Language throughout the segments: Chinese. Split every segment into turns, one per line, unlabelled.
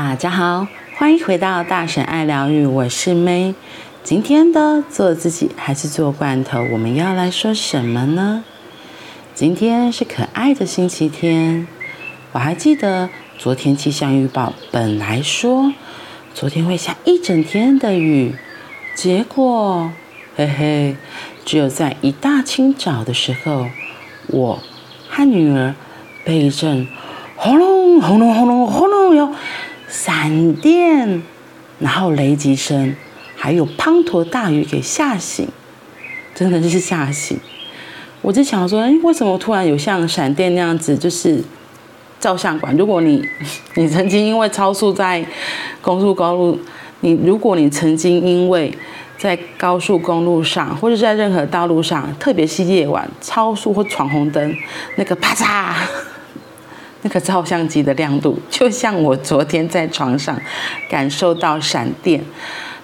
大家好，欢迎回到大婶爱疗愈，我是 May。今天的做自己还是做罐头，我们要来说什么呢？今天是可爱的星期天，我还记得昨天气象预报本来说昨天会下一整天的雨，结果嘿嘿，只有在一大清早的时候，我和女儿被一阵轰隆轰隆轰隆轰隆哟。闪电，然后雷击声，还有滂沱大雨给吓醒，真的就是吓醒。我就想说，哎，为什么突然有像闪电那样子？就是照相馆。如果你 你曾经因为超速在高速公路，你如果你曾经因为在高速公路上或者在任何道路上，特别是夜晚超速或闯红灯，那个啪嚓。那个照相机的亮度，就像我昨天在床上感受到闪电，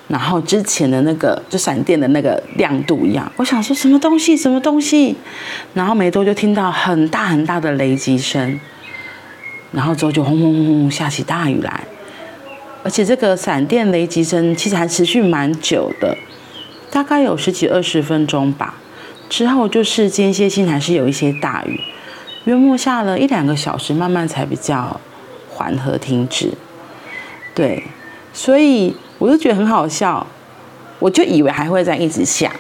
然后之前的那个就闪电的那个亮度一样。我想说什么东西，什么东西，然后没多就听到很大很大的雷击声，然后之后就轰轰轰轰下起大雨来，而且这个闪电雷击声其实还持续蛮久的，大概有十几二十分钟吧。之后就是间歇性还是有一些大雨。约莫下了一两个小时，慢慢才比较缓和停止。对，所以我就觉得很好笑，我就以为还会再一直下，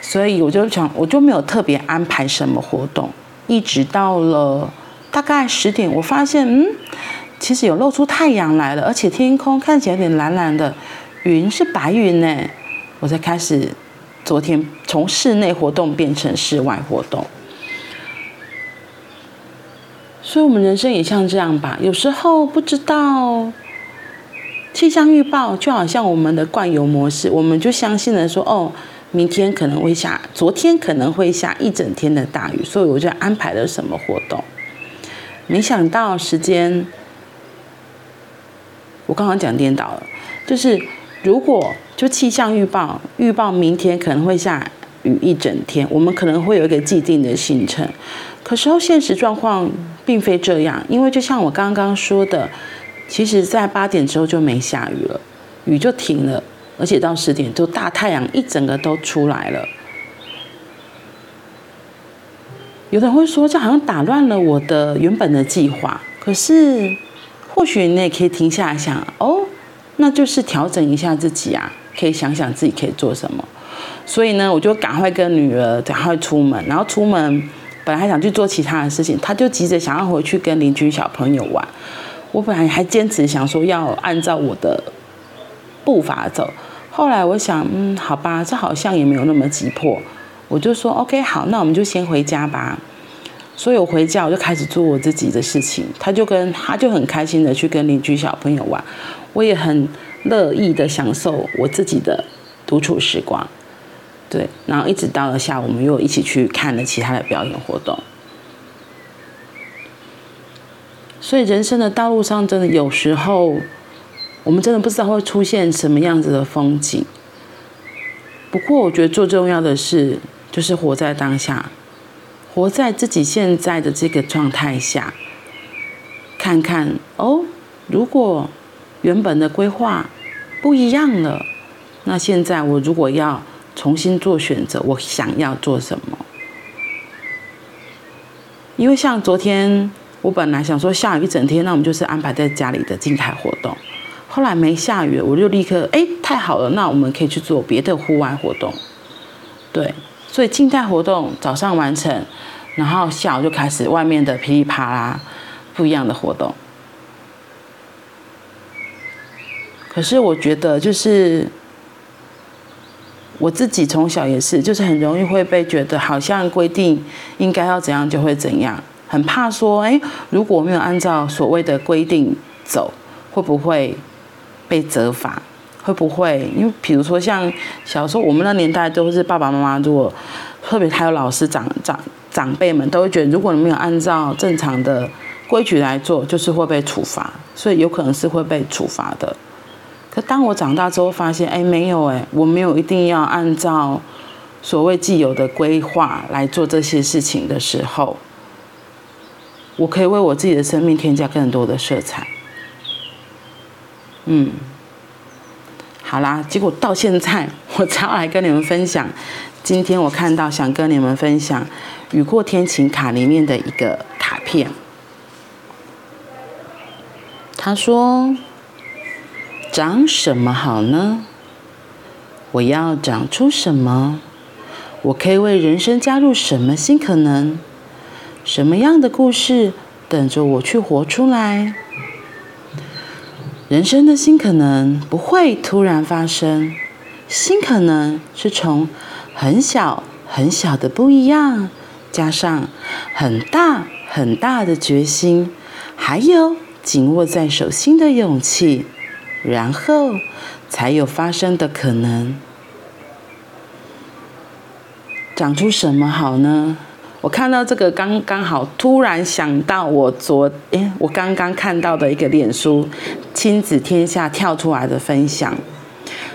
所以我就想，我就没有特别安排什么活动。一直到了大概十点，我发现，嗯，其实有露出太阳来了，而且天空看起来有点蓝蓝的，云是白云呢。我才开始昨天从室内活动变成室外活动。所以，我们人生也像这样吧。有时候不知道气象预报，就好像我们的惯有模式，我们就相信了说，哦，明天可能会下，昨天可能会下一整天的大雨，所以我就安排了什么活动。没想到时间，我刚刚讲颠倒了，就是如果就气象预报预报明天可能会下雨一整天，我们可能会有一个既定的行程。可是，现实状况并非这样，因为就像我刚刚说的，其实在八点之后就没下雨了，雨就停了，而且到十点就大太阳一整个都出来了。有的人会说，这好像打乱了我的原本的计划。可是，或许你也可以停下来想，哦，那就是调整一下自己啊，可以想想自己可以做什么。所以呢，我就赶快跟女儿赶快出门，然后出门。本来还想去做其他的事情，他就急着想要回去跟邻居小朋友玩。我本来还坚持想说要按照我的步伐走，后来我想，嗯，好吧，这好像也没有那么急迫，我就说 OK，好，那我们就先回家吧。所以我回家我就开始做我自己的事情，他就跟他就很开心的去跟邻居小朋友玩，我也很乐意的享受我自己的独处时光。对，然后一直到了下午，我们又一起去看了其他的表演活动。所以人生的道路上，真的有时候，我们真的不知道会出现什么样子的风景。不过，我觉得最重要的是，就是活在当下，活在自己现在的这个状态下，看看哦，如果原本的规划不一样了，那现在我如果要。重新做选择，我想要做什么？因为像昨天，我本来想说下雨一整天，那我们就是安排在家里的静态活动。后来没下雨，我就立刻哎，太好了，那我们可以去做别的户外活动。对，所以静态活动早上完成，然后下午就开始外面的噼里啪啦不一样的活动。可是我觉得就是。我自己从小也是，就是很容易会被觉得好像规定应该要怎样就会怎样，很怕说，哎，如果没有按照所谓的规定走，会不会被责罚？会不会？因为比如说像小时候我们那年代都是爸爸妈妈，如果特别还有老师长长长辈们都会觉得，如果你没有按照正常的规矩来做，就是会被处罚，所以有可能是会被处罚的。可当我长大之后，发现，哎，没有，哎，我没有一定要按照所谓既有的规划来做这些事情的时候，我可以为我自己的生命添加更多的色彩。嗯，好啦，结果到现在我才来跟你们分享。今天我看到想跟你们分享《雨过天晴》卡里面的一个卡片。他说：“长什么好呢？我要长出什么？我可以为人生加入什么新可能？什么样的故事等着我去活出来？人生的新可能不会突然发生，新可能是从很小很小的不一样，加上很大很大的决心，还有。”紧握在手心的勇气，然后才有发生的可能。长出什么好呢？我看到这个刚刚好，突然想到我昨诶，我刚刚看到的一个脸书亲子天下跳出来的分享，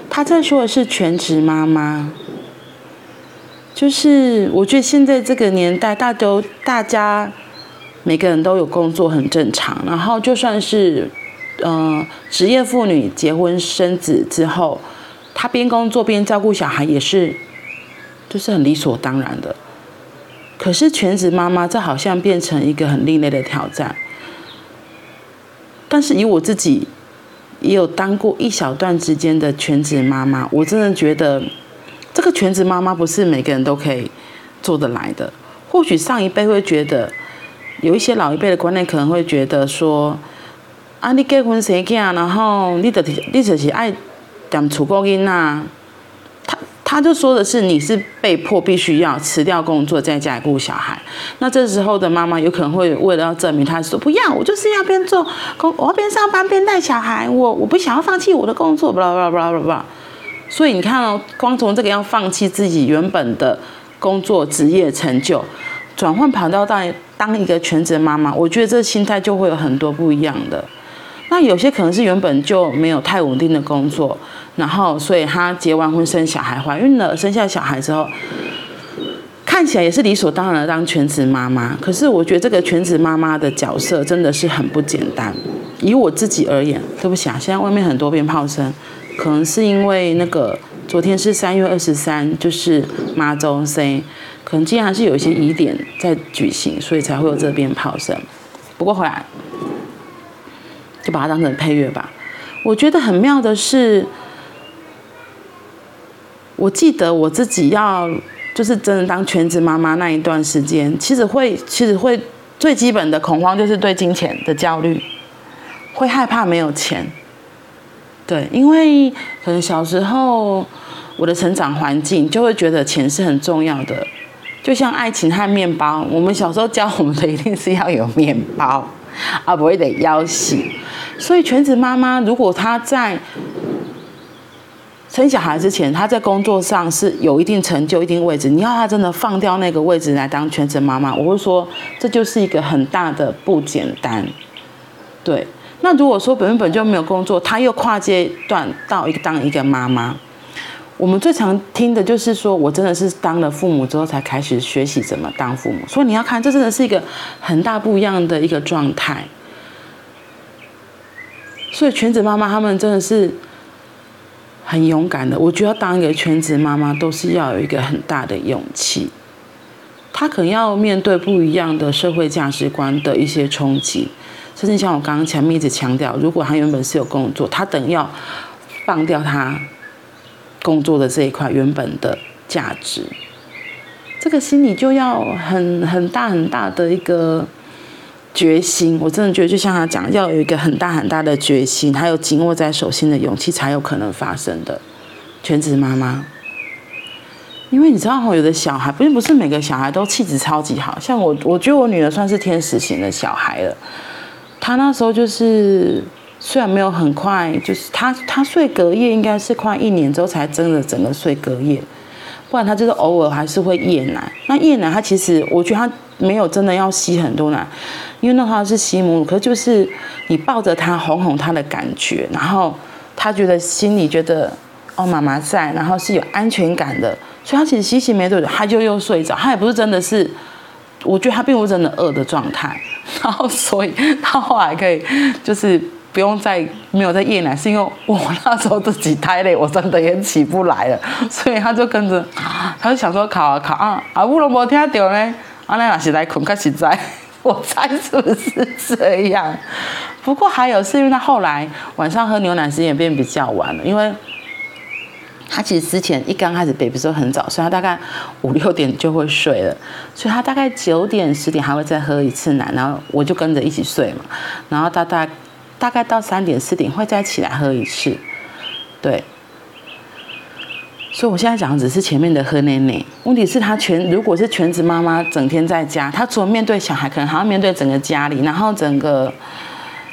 他在说的是全职妈妈，就是我觉得现在这个年代，大都大家。每个人都有工作很正常，然后就算是，嗯、职业妇女结婚生子之后，她边工作边照顾小孩也是，就是很理所当然的。可是全职妈妈，这好像变成一个很另类的挑战。但是以我自己也有当过一小段时间的全职妈妈，我真的觉得这个全职妈妈不是每个人都可以做得来的。或许上一辈会觉得。有一些老一辈的观念可能会觉得说，啊，你结婚生囝，然后你的你就是爱当厝顾囡仔，他他就说的是你是被迫必须要辞掉工作在家里顾小孩。那这时候的妈妈有可能会为了要证明，他说不要，我就是要边做工，我要边上班边带小孩，我我不想要放弃我的工作，巴拉巴拉巴拉巴拉。所以你看哦，光从这个要放弃自己原本的工作职业成就，转换跑道到。当一个全职妈妈，我觉得这心态就会有很多不一样的。那有些可能是原本就没有太稳定的工作，然后所以她结完婚生小孩，怀孕了，生下小孩之后，看起来也是理所当然的当全职妈妈。可是我觉得这个全职妈妈的角色真的是很不简单。以我自己而言，对不起啊，现在外面很多鞭炮声，可能是因为那个昨天是三月二十三，就是妈祖生。可能今天还是有一些疑点在举行，所以才会有这边炮声。不过回来把它当成配乐吧。我觉得很妙的是，我记得我自己要就是真的当全职妈妈那一段时间，其实会其实会最基本的恐慌就是对金钱的焦虑，会害怕没有钱。对，因为可能小时候我的成长环境就会觉得钱是很重要的。就像爱情和面包，我们小时候教我们的一定是要有面包，啊不会得要死。所以全职妈妈如果她在生小孩之前，她在工作上是有一定成就、一定位置，你要她真的放掉那个位置来当全职妈妈，我会说这就是一个很大的不简单。对，那如果说本本就没有工作，她又跨阶段到一个当一个妈妈。我们最常听的就是说，我真的是当了父母之后才开始学习怎么当父母。所以你要看，这真的是一个很大不一样的一个状态。所以全职妈妈她们真的是很勇敢的。我觉得当一个全职妈妈都是要有一个很大的勇气。她可能要面对不一样的社会价值观的一些冲击，甚至像我刚刚前面一直强调，如果她原本是有工作，她等要放掉她。工作的这一块原本的价值，这个心里就要很很大很大的一个决心。我真的觉得，就像他讲，要有一个很大很大的决心，还有紧握在手心的勇气，才有可能发生的。全职妈妈，因为你知道，有的小孩，不是不是每个小孩都气质超级好，像我，我觉得我女儿算是天使型的小孩了。她那时候就是。虽然没有很快，就是他他睡隔夜应该是快一年之后才真的整个睡隔夜，不然他就是偶尔还是会夜奶。那夜奶他其实我觉得他没有真的要吸很多奶，因为那他是吸母乳，可是就是你抱着他哄哄他的感觉，然后他觉得心里觉得哦妈妈在，然后是有安全感的，所以他其实吸吸没多久他就又睡着，他也不是真的是，我觉得他并不是真的饿的状态，然后所以他后来可以就是。不用再没有再夜奶，是因为我那时候自己太累，我真的也起不来了，所以他就跟着，他就想说考啊考啊，啊乌龙没听到呢，啊那也是来困，较实在，我猜是不是这样？不过还有是因为他后来晚上喝牛奶时间也变比较晚了，因为。他其实之前一刚开始 baby 时候很早所以，他大概五六点就会睡了，所以他大概九点十点还会再喝一次奶，然后我就跟着一起睡嘛，然后大概大概到三点四点会再起来喝一次，对。所以我现在讲的只是前面的喝奶奶，问题是他全如果是全职妈妈，整天在家，她除了面对小孩，可能还要面对整个家里，然后整个。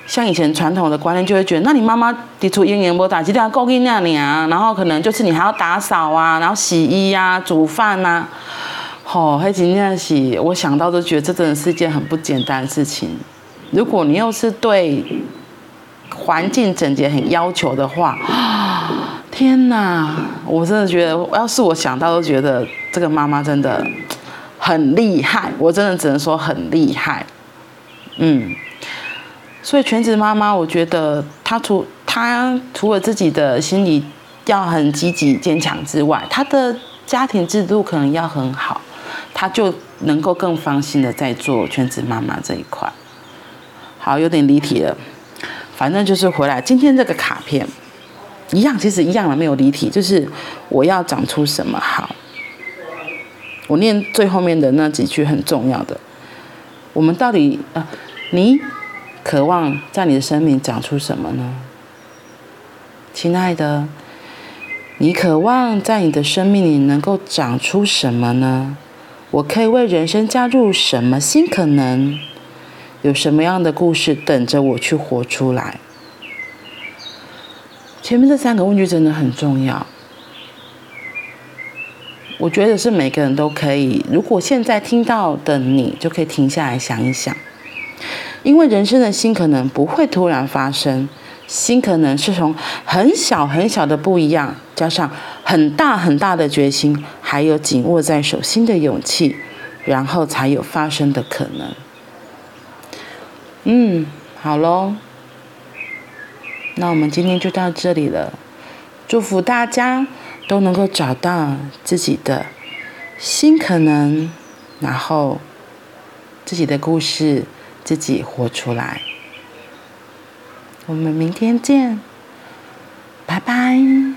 像以前传统的观念，就会觉得，那你妈妈提出营养不打，记得要够给那里啊，然后可能就是你还要打扫啊，然后洗衣、啊、煮饭呐、啊，吼、哦，还今天洗，我想到都觉得这真的是一件很不简单的事情。如果你又是对环境整洁很要求的话，天哪，我真的觉得，要是我想到都觉得这个妈妈真的很厉害，我真的只能说很厉害，嗯。所以全职妈妈，我觉得她除她除了自己的心理要很积极坚强之外，她的家庭制度可能要很好，她就能够更放心的在做全职妈妈这一块。好，有点离题了，反正就是回来。今天这个卡片一样，其实一样的，没有离题，就是我要长出什么好。我念最后面的那几句很重要的，我们到底啊，你。渴望在你的生命长出什么呢？亲爱的，你渴望在你的生命里能够长出什么呢？我可以为人生加入什么新可能？有什么样的故事等着我去活出来？前面这三个问句真的很重要。我觉得是每个人都可以，如果现在听到的你，就可以停下来想一想。因为人生的新可能不会突然发生，新可能是从很小很小的不一样，加上很大很大的决心，还有紧握在手心的勇气，然后才有发生的可能。嗯，好喽，那我们今天就到这里了，祝福大家都能够找到自己的新可能，然后自己的故事。自己活出来。我们明天见，拜拜。